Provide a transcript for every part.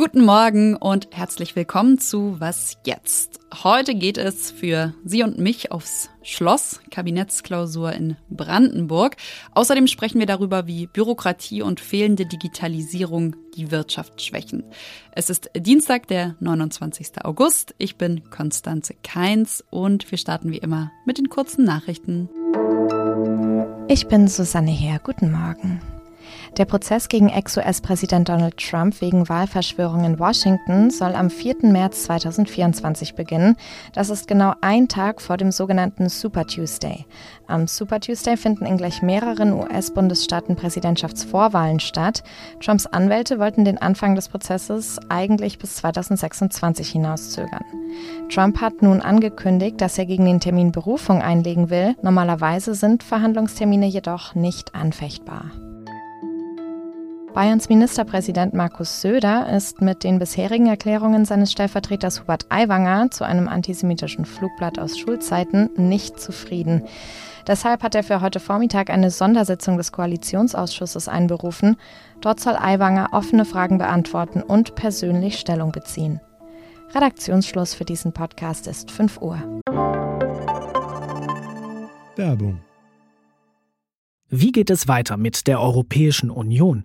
Guten Morgen und herzlich willkommen zu Was jetzt? Heute geht es für Sie und mich aufs Schloss, Kabinettsklausur in Brandenburg. Außerdem sprechen wir darüber, wie Bürokratie und fehlende Digitalisierung die Wirtschaft schwächen. Es ist Dienstag, der 29. August. Ich bin Konstanze Keins und wir starten wie immer mit den kurzen Nachrichten. Ich bin Susanne Heer. Guten Morgen. Der Prozess gegen Ex-US-Präsident Donald Trump wegen Wahlverschwörung in Washington soll am 4. März 2024 beginnen. Das ist genau ein Tag vor dem sogenannten Super Tuesday. Am Super Tuesday finden in gleich mehreren US-Bundesstaaten Präsidentschaftsvorwahlen statt. Trumps Anwälte wollten den Anfang des Prozesses eigentlich bis 2026 hinauszögern. Trump hat nun angekündigt, dass er gegen den Termin Berufung einlegen will. Normalerweise sind Verhandlungstermine jedoch nicht anfechtbar. Bayerns Ministerpräsident Markus Söder ist mit den bisherigen Erklärungen seines Stellvertreters Hubert Aiwanger zu einem antisemitischen Flugblatt aus Schulzeiten nicht zufrieden. Deshalb hat er für heute Vormittag eine Sondersitzung des Koalitionsausschusses einberufen. Dort soll Aiwanger offene Fragen beantworten und persönlich Stellung beziehen. Redaktionsschluss für diesen Podcast ist 5 Uhr. Werbung. Wie geht es weiter mit der Europäischen Union?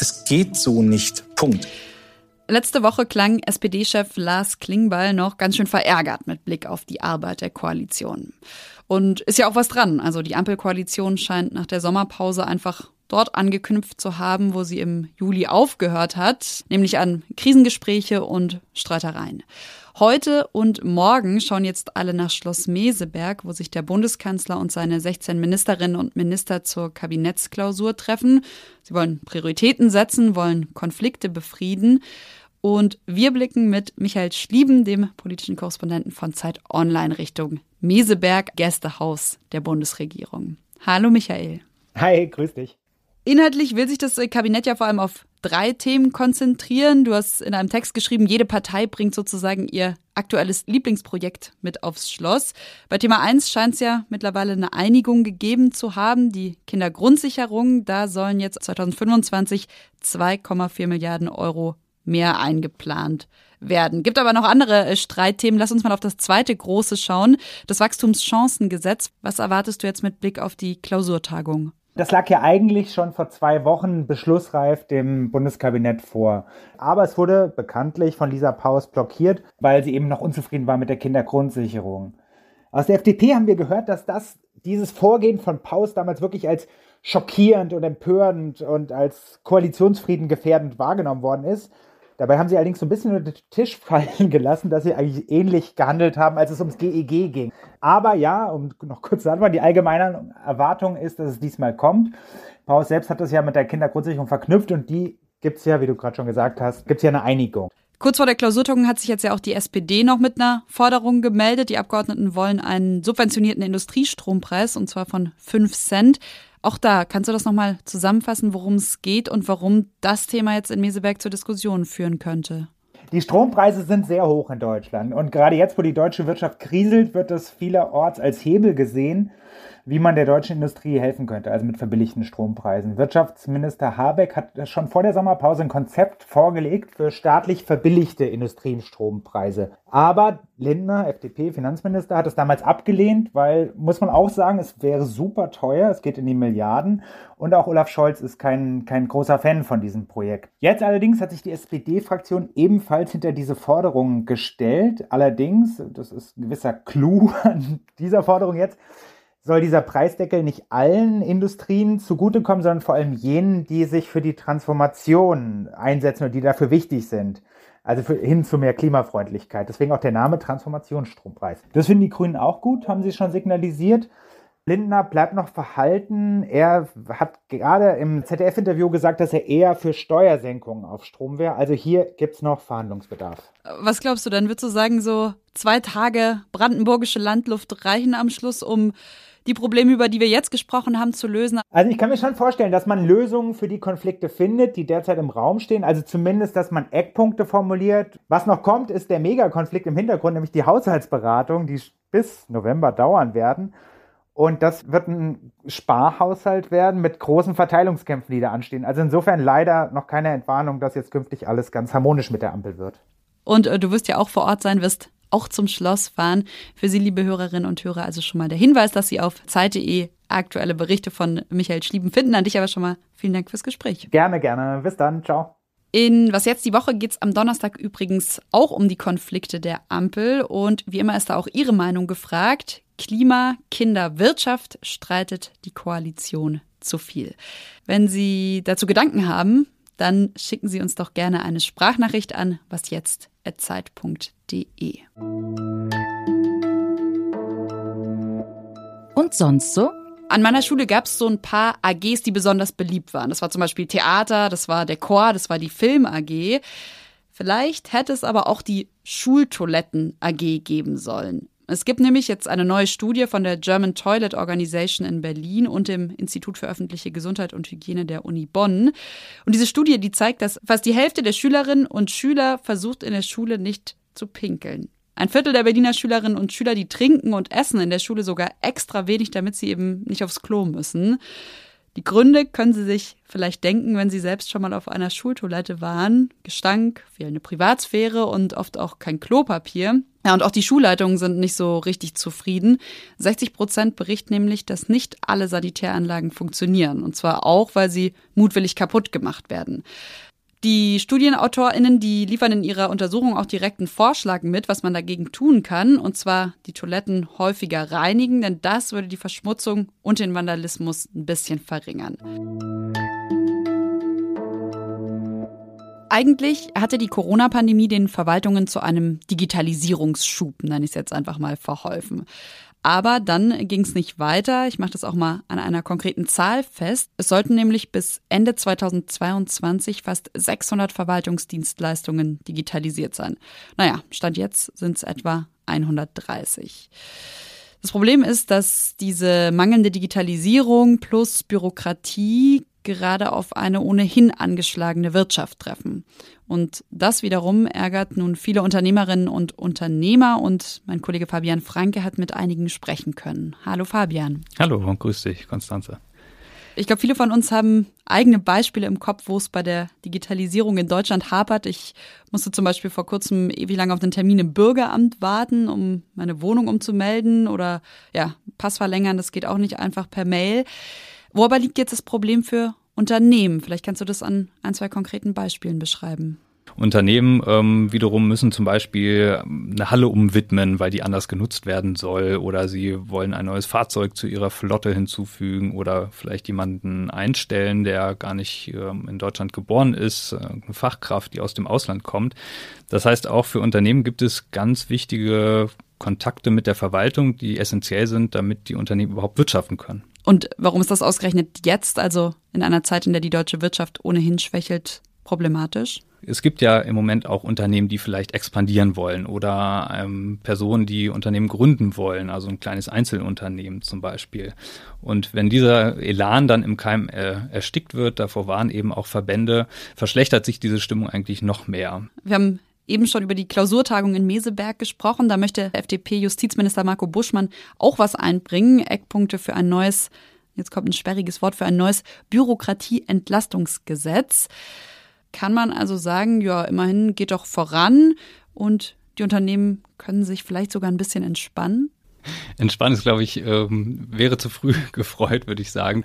Es geht so nicht. Punkt. Letzte Woche klang SPD-Chef Lars Klingbeil noch ganz schön verärgert mit Blick auf die Arbeit der Koalition. Und ist ja auch was dran. Also die Ampelkoalition scheint nach der Sommerpause einfach dort angeknüpft zu haben, wo sie im Juli aufgehört hat, nämlich an Krisengespräche und Streitereien. Heute und morgen schauen jetzt alle nach Schloss Meseberg, wo sich der Bundeskanzler und seine 16 Ministerinnen und Minister zur Kabinettsklausur treffen. Sie wollen Prioritäten setzen, wollen Konflikte befrieden. Und wir blicken mit Michael Schlieben, dem politischen Korrespondenten von Zeit Online, Richtung Meseberg, Gästehaus der Bundesregierung. Hallo Michael. Hi, grüß dich. Inhaltlich will sich das Kabinett ja vor allem auf drei Themen konzentrieren. Du hast in einem Text geschrieben, jede Partei bringt sozusagen ihr aktuelles Lieblingsprojekt mit aufs Schloss. Bei Thema 1 scheint es ja mittlerweile eine Einigung gegeben zu haben. Die Kindergrundsicherung, da sollen jetzt 2025 2,4 Milliarden Euro mehr eingeplant werden. Gibt aber noch andere äh, Streitthemen. Lass uns mal auf das zweite große schauen. Das Wachstumschancengesetz. Was erwartest du jetzt mit Blick auf die Klausurtagung? Das lag ja eigentlich schon vor zwei Wochen beschlussreif dem Bundeskabinett vor. Aber es wurde bekanntlich von Lisa Paus blockiert, weil sie eben noch unzufrieden war mit der Kindergrundsicherung. Aus der FDP haben wir gehört, dass das, dieses Vorgehen von Paus damals wirklich als schockierend und empörend und als Koalitionsfrieden gefährdend wahrgenommen worden ist. Dabei haben sie allerdings so ein bisschen unter den Tisch fallen gelassen, dass sie eigentlich ähnlich gehandelt haben, als es ums GEG e ging. Aber ja, um noch kurz zu antworten, die allgemeine Erwartung ist, dass es diesmal kommt. Paus selbst hat das ja mit der Kindergrundsicherung verknüpft und die gibt es ja, wie du gerade schon gesagt hast, gibt es ja eine Einigung. Kurz vor der Klausurtagung hat sich jetzt ja auch die SPD noch mit einer Forderung gemeldet. Die Abgeordneten wollen einen subventionierten Industriestrompreis und zwar von 5 Cent. Auch da kannst du das nochmal zusammenfassen, worum es geht und warum das Thema jetzt in Meseberg zur Diskussion führen könnte. Die Strompreise sind sehr hoch in Deutschland und gerade jetzt, wo die deutsche Wirtschaft kriselt, wird das vielerorts als Hebel gesehen wie man der deutschen Industrie helfen könnte, also mit verbilligten Strompreisen. Wirtschaftsminister Habeck hat schon vor der Sommerpause ein Konzept vorgelegt für staatlich verbilligte Industriestrompreise. Aber Lindner, FDP-Finanzminister, hat es damals abgelehnt, weil, muss man auch sagen, es wäre super teuer, es geht in die Milliarden. Und auch Olaf Scholz ist kein, kein großer Fan von diesem Projekt. Jetzt allerdings hat sich die SPD-Fraktion ebenfalls hinter diese Forderungen gestellt. Allerdings, das ist ein gewisser Clou an dieser Forderung jetzt, soll dieser Preisdeckel nicht allen Industrien zugutekommen, sondern vor allem jenen, die sich für die Transformation einsetzen und die dafür wichtig sind. Also für, hin zu mehr Klimafreundlichkeit. Deswegen auch der Name Transformationsstrompreis. Das finden die Grünen auch gut, haben sie schon signalisiert. Lindner bleibt noch verhalten. Er hat gerade im ZDF-Interview gesagt, dass er eher für Steuersenkungen auf Strom wäre. Also hier gibt es noch Verhandlungsbedarf. Was glaubst du dann? Würdest du sagen, so zwei Tage brandenburgische Landluft reichen am Schluss, um die Probleme, über die wir jetzt gesprochen haben, zu lösen? Also ich kann mir schon vorstellen, dass man Lösungen für die Konflikte findet, die derzeit im Raum stehen. Also zumindest, dass man Eckpunkte formuliert. Was noch kommt, ist der Megakonflikt im Hintergrund, nämlich die Haushaltsberatung, die bis November dauern werden. Und das wird ein Sparhaushalt werden mit großen Verteilungskämpfen, die da anstehen. Also insofern leider noch keine Entwarnung, dass jetzt künftig alles ganz harmonisch mit der Ampel wird. Und äh, du wirst ja auch vor Ort sein, wirst auch zum Schloss fahren. Für Sie, liebe Hörerinnen und Hörer, also schon mal der Hinweis, dass Sie auf Zeit.de aktuelle Berichte von Michael Schlieben finden. An dich aber schon mal vielen Dank fürs Gespräch. Gerne, gerne. Bis dann. Ciao. In Was jetzt die Woche geht es am Donnerstag übrigens auch um die Konflikte der Ampel. Und wie immer ist da auch Ihre Meinung gefragt. Klima, Kinder, Wirtschaft streitet die Koalition zu viel. Wenn Sie dazu Gedanken haben, dann schicken Sie uns doch gerne eine Sprachnachricht an wasjetzt.zeit.de. Und sonst so? An meiner Schule gab es so ein paar AGs, die besonders beliebt waren. Das war zum Beispiel Theater, das war der Chor, das war die Film AG. Vielleicht hätte es aber auch die Schultoiletten AG geben sollen. Es gibt nämlich jetzt eine neue Studie von der German Toilet Organization in Berlin und dem Institut für öffentliche Gesundheit und Hygiene der Uni Bonn. Und diese Studie, die zeigt, dass fast die Hälfte der Schülerinnen und Schüler versucht in der Schule nicht zu pinkeln. Ein Viertel der Berliner Schülerinnen und Schüler, die trinken und essen in der Schule sogar extra wenig, damit sie eben nicht aufs Klo müssen. Die Gründe können Sie sich vielleicht denken, wenn Sie selbst schon mal auf einer Schultoilette waren. Gestank, fehlende Privatsphäre und oft auch kein Klopapier. Ja, und auch die Schulleitungen sind nicht so richtig zufrieden. 60 Prozent berichten nämlich, dass nicht alle Sanitäranlagen funktionieren. Und zwar auch, weil sie mutwillig kaputt gemacht werden. Die StudienautorInnen, die liefern in ihrer Untersuchung auch direkt einen Vorschlag mit, was man dagegen tun kann. Und zwar die Toiletten häufiger reinigen, denn das würde die Verschmutzung und den Vandalismus ein bisschen verringern. Eigentlich hatte die Corona-Pandemie den Verwaltungen zu einem Digitalisierungsschub, nenne ich es jetzt einfach mal, verholfen. Aber dann ging es nicht weiter. Ich mache das auch mal an einer konkreten Zahl fest. Es sollten nämlich bis Ende 2022 fast 600 Verwaltungsdienstleistungen digitalisiert sein. Naja, Stand jetzt sind es etwa 130. Das Problem ist, dass diese mangelnde Digitalisierung plus Bürokratie gerade auf eine ohnehin angeschlagene Wirtschaft treffen. Und das wiederum ärgert nun viele Unternehmerinnen und Unternehmer und mein Kollege Fabian Franke hat mit einigen sprechen können. Hallo Fabian. Hallo und grüß dich, Konstanze. Ich glaube, viele von uns haben eigene Beispiele im Kopf, wo es bei der Digitalisierung in Deutschland hapert. Ich musste zum Beispiel vor kurzem ewig lang auf den Termin im Bürgeramt warten, um meine Wohnung umzumelden oder ja, Pass verlängern. Das geht auch nicht einfach per Mail. Wo aber liegt jetzt das Problem für Unternehmen? Vielleicht kannst du das an ein, zwei konkreten Beispielen beschreiben. Unternehmen ähm, wiederum müssen zum Beispiel eine Halle umwidmen, weil die anders genutzt werden soll oder sie wollen ein neues Fahrzeug zu ihrer Flotte hinzufügen oder vielleicht jemanden einstellen, der gar nicht ähm, in Deutschland geboren ist, äh, eine Fachkraft, die aus dem Ausland kommt. Das heißt, auch für Unternehmen gibt es ganz wichtige Kontakte mit der Verwaltung, die essentiell sind, damit die Unternehmen überhaupt wirtschaften können. Und warum ist das ausgerechnet jetzt, also in einer Zeit, in der die deutsche Wirtschaft ohnehin schwächelt, problematisch? Es gibt ja im Moment auch Unternehmen, die vielleicht expandieren wollen oder ähm, Personen, die Unternehmen gründen wollen, also ein kleines Einzelunternehmen zum Beispiel. Und wenn dieser Elan dann im Keim äh, erstickt wird, davor waren eben auch Verbände, verschlechtert sich diese Stimmung eigentlich noch mehr. Wir haben eben schon über die Klausurtagung in Meseberg gesprochen. Da möchte FDP-Justizminister Marco Buschmann auch was einbringen. Eckpunkte für ein neues, jetzt kommt ein sperriges Wort, für ein neues Bürokratieentlastungsgesetz. Kann man also sagen, ja, immerhin geht doch voran und die Unternehmen können sich vielleicht sogar ein bisschen entspannen? Entspannen ist, glaube ich, ähm, wäre zu früh gefreut, würde ich sagen.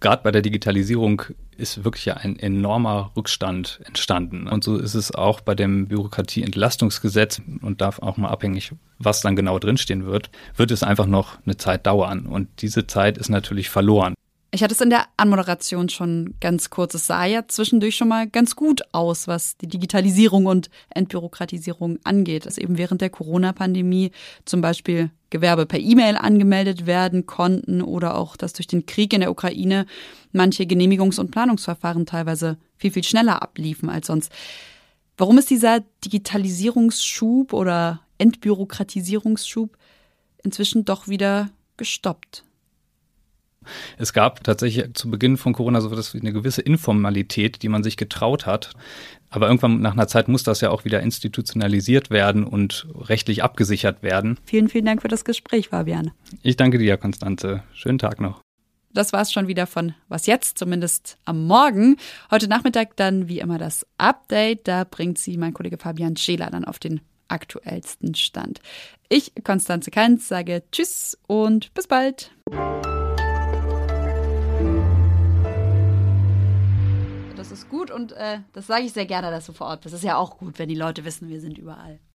Gerade bei der Digitalisierung ist wirklich ein enormer Rückstand entstanden. Und so ist es auch bei dem Bürokratieentlastungsgesetz und darf auch mal abhängig, was dann genau drinstehen wird, wird es einfach noch eine Zeit dauern. Und diese Zeit ist natürlich verloren. Ich hatte es in der Anmoderation schon ganz kurz. Es sah ja zwischendurch schon mal ganz gut aus, was die Digitalisierung und Entbürokratisierung angeht. Dass eben während der Corona-Pandemie zum Beispiel Gewerbe per E-Mail angemeldet werden konnten oder auch, dass durch den Krieg in der Ukraine manche Genehmigungs- und Planungsverfahren teilweise viel, viel schneller abliefen als sonst. Warum ist dieser Digitalisierungsschub oder Entbürokratisierungsschub inzwischen doch wieder gestoppt? Es gab tatsächlich zu Beginn von Corona so etwas wie eine gewisse Informalität, die man sich getraut hat. Aber irgendwann nach einer Zeit muss das ja auch wieder institutionalisiert werden und rechtlich abgesichert werden. Vielen, vielen Dank für das Gespräch, Fabian. Ich danke dir, Konstanze. Schönen Tag noch. Das war es schon wieder von Was jetzt, zumindest am Morgen. Heute Nachmittag dann wie immer das Update. Da bringt sie mein Kollege Fabian Scheler dann auf den aktuellsten Stand. Ich, Konstanze Kanz, sage Tschüss und bis bald. Ist gut und äh, das sage ich sehr gerne, dass du vor Ort bist. Ist ja auch gut, wenn die Leute wissen, wir sind überall.